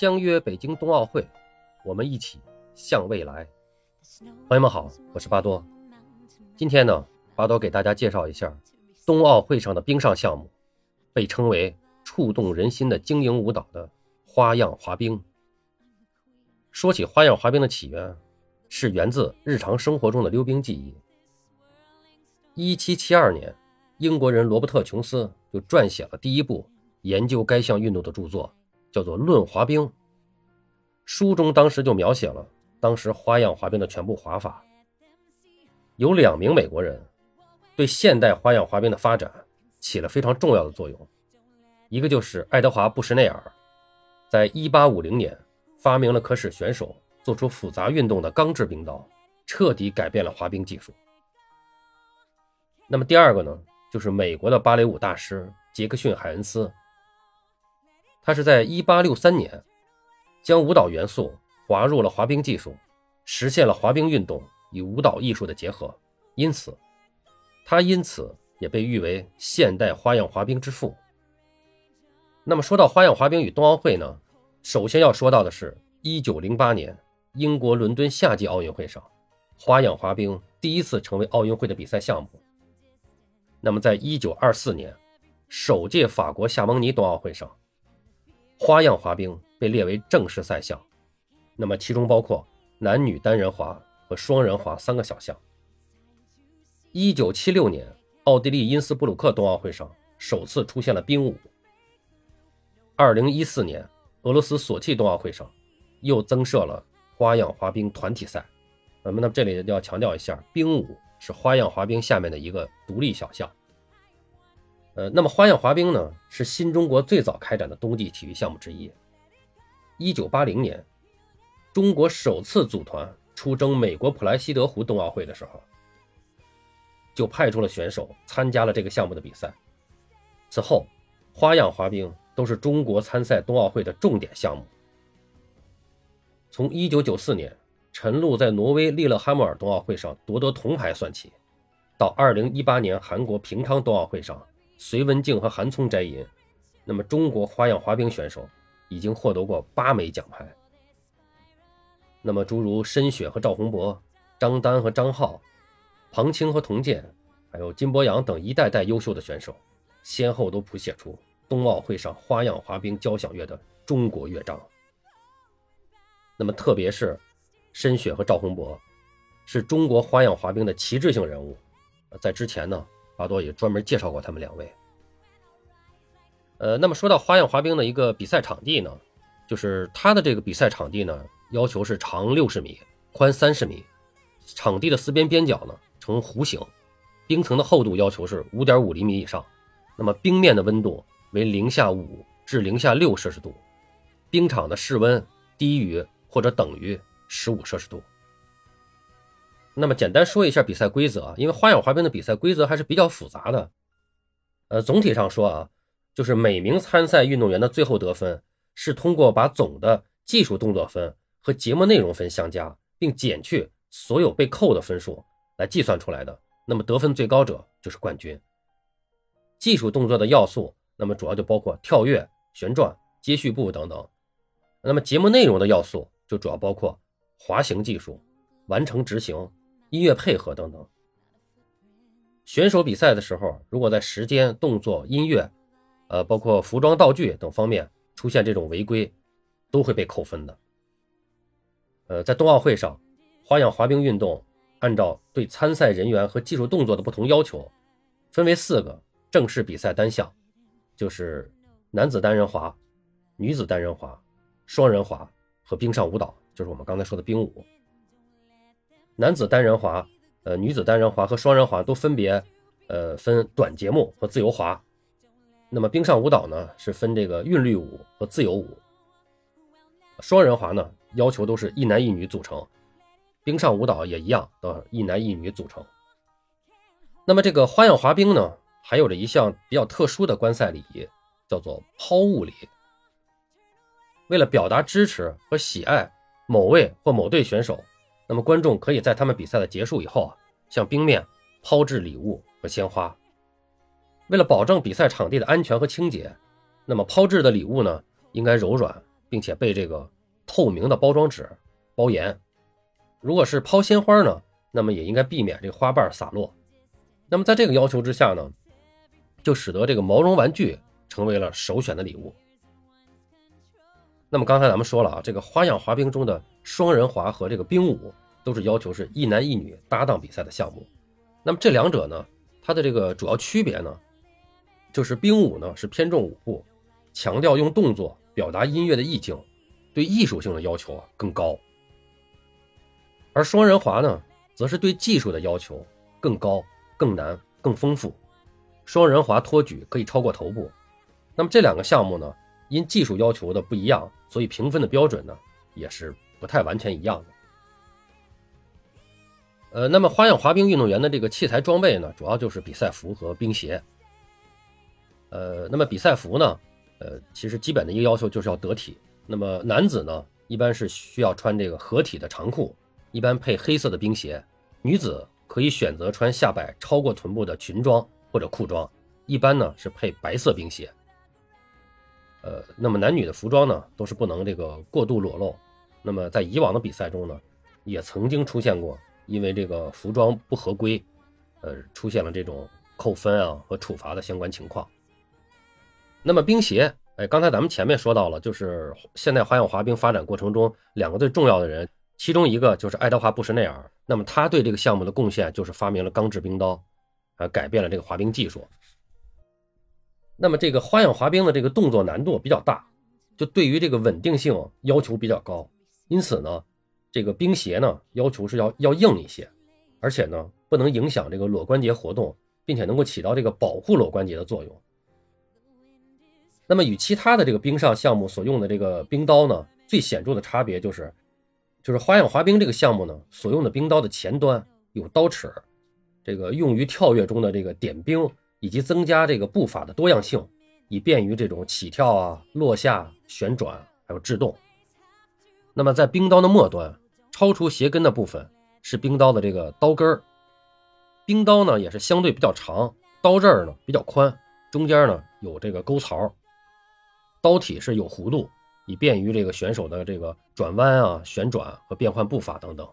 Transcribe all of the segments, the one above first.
相约北京冬奥会，我们一起向未来。朋友们好，我是巴多。今天呢，巴多给大家介绍一下冬奥会上的冰上项目，被称为触动人心的精英舞蹈的花样滑冰。说起花样滑冰的起源，是源自日常生活中的溜冰技艺。一七七二年，英国人罗伯特·琼斯就撰写了第一部研究该项运动的著作。叫做《论滑冰》，书中当时就描写了当时花样滑冰的全部滑法。有两名美国人对现代花样滑冰的发展起了非常重要的作用，一个就是爱德华·布什内尔，在1850年发明了可使选手做出复杂运动的钢制冰刀，彻底改变了滑冰技术。那么第二个呢，就是美国的芭蕾舞大师杰克逊·海恩斯。他是在1863年将舞蹈元素滑入了滑冰技术，实现了滑冰运动与舞蹈艺术的结合，因此他因此也被誉为现代花样滑冰之父。那么说到花样滑冰与冬奥会呢，首先要说到的是1908年英国伦敦夏季奥运会上，花样滑冰第一次成为奥运会的比赛项目。那么在1924年首届法国夏蒙尼冬奥会上。花样滑冰被列为正式赛项，那么其中包括男女单人滑和双人滑三个小项。一九七六年，奥地利因斯布鲁克冬奥会上首次出现了冰舞。二零一四年，俄罗斯索契冬奥会上又增设了花样滑冰团体赛。那么，那么这里要强调一下，冰舞是花样滑冰下面的一个独立小项。呃，那么花样滑冰呢，是新中国最早开展的冬季体育项目之一。一九八零年，中国首次组团出征美国普莱西德湖冬奥会的时候，就派出了选手参加了这个项目的比赛。此后，花样滑冰都是中国参赛冬奥会的重点项目。从一九九四年陈露在挪威利勒哈默尔冬奥会上夺得铜牌算起，到二零一八年韩国平昌冬奥会上。隋文静和韩聪摘银，那么中国花样滑冰选手已经获得过八枚奖牌。那么诸如申雪和赵宏博、张丹和张浩、庞青和童健，还有金博洋等一代代优秀的选手，先后都谱写出冬奥会上花样滑冰交响乐的中国乐章。那么特别是申雪和赵宏博，是中国花样滑冰的旗帜性人物。在之前呢。巴多也专门介绍过他们两位。呃，那么说到花样滑冰的一个比赛场地呢，就是它的这个比赛场地呢，要求是长六十米，宽三十米，场地的四边边角呢呈弧形，冰层的厚度要求是五点五厘米以上，那么冰面的温度为零下五至零下六摄氏度，冰场的室温低于或者等于十五摄氏度。那么简单说一下比赛规则啊，因为花样滑冰的比赛规则还是比较复杂的。呃，总体上说啊，就是每名参赛运动员的最后得分是通过把总的技术动作分和节目内容分相加，并减去所有被扣的分数来计算出来的。那么得分最高者就是冠军。技术动作的要素，那么主要就包括跳跃、旋转、接续步等等。那么节目内容的要素就主要包括滑行技术、完成执行。音乐配合等等，选手比赛的时候，如果在时间、动作、音乐，呃，包括服装道具等方面出现这种违规，都会被扣分的。呃，在冬奥会上，花样滑冰运动按照对参赛人员和技术动作的不同要求，分为四个正式比赛单项，就是男子单人滑、女子单人滑、双人滑和冰上舞蹈，就是我们刚才说的冰舞。男子单人滑、呃女子单人滑和双人滑都分别，呃分短节目和自由滑。那么冰上舞蹈呢是分这个韵律舞和自由舞。双人滑呢要求都是一男一女组成，冰上舞蹈也一样，都一男一女组成。那么这个花样滑冰呢，还有着一项比较特殊的观赛礼仪，叫做抛物礼。为了表达支持和喜爱某位或某队选手。那么观众可以在他们比赛的结束以后啊，向冰面抛掷礼物和鲜花。为了保证比赛场地的安全和清洁，那么抛掷的礼物呢，应该柔软、并且被这个透明的包装纸包严。如果是抛鲜花呢，那么也应该避免这个花瓣洒落。那么在这个要求之下呢，就使得这个毛绒玩具成为了首选的礼物。那么刚才咱们说了啊，这个花样滑冰中的双人滑和这个冰舞都是要求是一男一女搭档比赛的项目。那么这两者呢，它的这个主要区别呢，就是冰舞呢是偏重舞步，强调用动作表达音乐的意境，对艺术性的要求啊更高；而双人滑呢，则是对技术的要求更高、更难、更丰富。双人滑托举可以超过头部。那么这两个项目呢？因技术要求的不一样，所以评分的标准呢也是不太完全一样的。呃，那么花样滑冰运动员的这个器材装备呢，主要就是比赛服和冰鞋。呃，那么比赛服呢，呃，其实基本的一个要求就是要得体。那么男子呢，一般是需要穿这个合体的长裤，一般配黑色的冰鞋；女子可以选择穿下摆超过臀部的裙装或者裤装，一般呢是配白色冰鞋。呃，那么男女的服装呢，都是不能这个过度裸露。那么在以往的比赛中呢，也曾经出现过因为这个服装不合规，呃，出现了这种扣分啊和处罚的相关情况。那么冰鞋，哎，刚才咱们前面说到了，就是现代花样滑冰发展过程中两个最重要的人，其中一个就是爱德华布什内尔。那么他对这个项目的贡献就是发明了钢制冰刀，啊，改变了这个滑冰技术。那么这个花样滑冰的这个动作难度比较大，就对于这个稳定性要求比较高，因此呢，这个冰鞋呢要求是要要硬一些，而且呢不能影响这个裸关节活动，并且能够起到这个保护裸关节的作用。那么与其他的这个冰上项目所用的这个冰刀呢，最显著的差别就是，就是花样滑冰这个项目呢所用的冰刀的前端有刀齿，这个用于跳跃中的这个点冰。以及增加这个步伐的多样性，以便于这种起跳啊、落下、旋转还有制动。那么在冰刀的末端，超出鞋跟的部分是冰刀的这个刀根儿。冰刀呢也是相对比较长，刀刃儿呢比较宽，中间呢有这个沟槽，刀体是有弧度，以便于这个选手的这个转弯啊、旋转和变换步伐等等。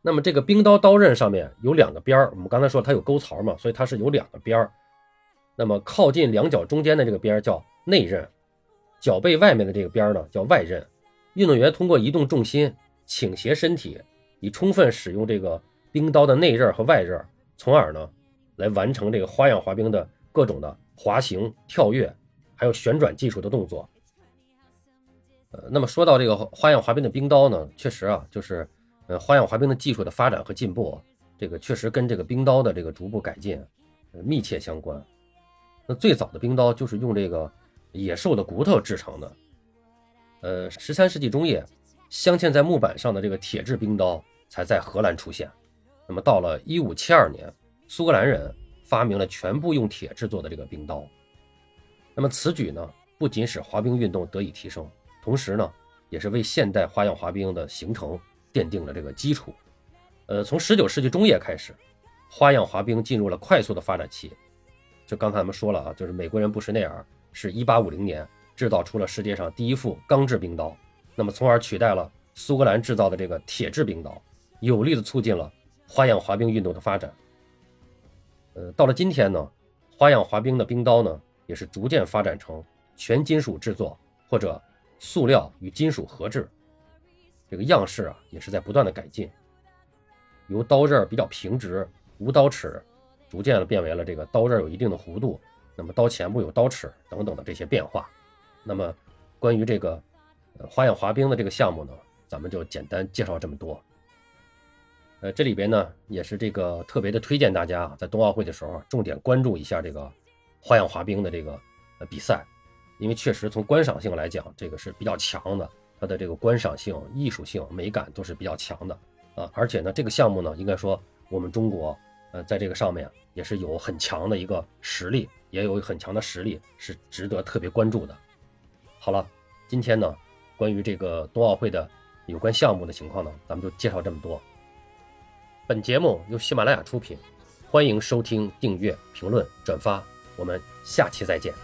那么这个冰刀刀刃上面有两个边儿，我们刚才说它有沟槽嘛，所以它是有两个边儿。那么靠近两脚中间的这个边儿叫内刃，脚背外面的这个边儿呢叫外刃。运动员通过移动重心、倾斜身体，以充分使用这个冰刀的内刃和外刃，从而呢来完成这个花样滑冰的各种的滑行、跳跃，还有旋转技术的动作。呃，那么说到这个花样滑冰的冰刀呢，确实啊，就是。呃，花样滑冰的技术的发展和进步，这个确实跟这个冰刀的这个逐步改进，密切相关。那最早的冰刀就是用这个野兽的骨头制成的。呃，十三世纪中叶，镶嵌在木板上的这个铁制冰刀才在荷兰出现。那么到了一五七二年，苏格兰人发明了全部用铁制作的这个冰刀。那么此举呢，不仅使滑冰运动得以提升，同时呢，也是为现代花样滑冰的形成。奠定了这个基础，呃，从十九世纪中叶开始，花样滑冰进入了快速的发展期。就刚才咱们说了啊，就是美国人布什内尔是一八五零年制造出了世界上第一副钢制冰刀，那么从而取代了苏格兰制造的这个铁制冰刀，有力的促进了花样滑冰运动的发展。呃，到了今天呢，花样滑冰的冰刀呢，也是逐渐发展成全金属制作或者塑料与金属合制。这个样式啊，也是在不断的改进，由刀刃比较平直、无刀齿，逐渐的变为了这个刀刃有一定的弧度，那么刀前部有刀齿等等的这些变化。那么关于这个呃花样滑冰的这个项目呢，咱们就简单介绍这么多。呃，这里边呢也是这个特别的推荐大家啊在冬奥会的时候重点关注一下这个花样滑冰的这个呃比赛，因为确实从观赏性来讲，这个是比较强的。它的这个观赏性、艺术性、美感都是比较强的啊，而且呢，这个项目呢，应该说我们中国，呃，在这个上面也是有很强的一个实力，也有很强的实力，是值得特别关注的。好了，今天呢，关于这个冬奥会的有关项目的情况呢，咱们就介绍这么多。本节目由喜马拉雅出品，欢迎收听、订阅、评论、转发，我们下期再见。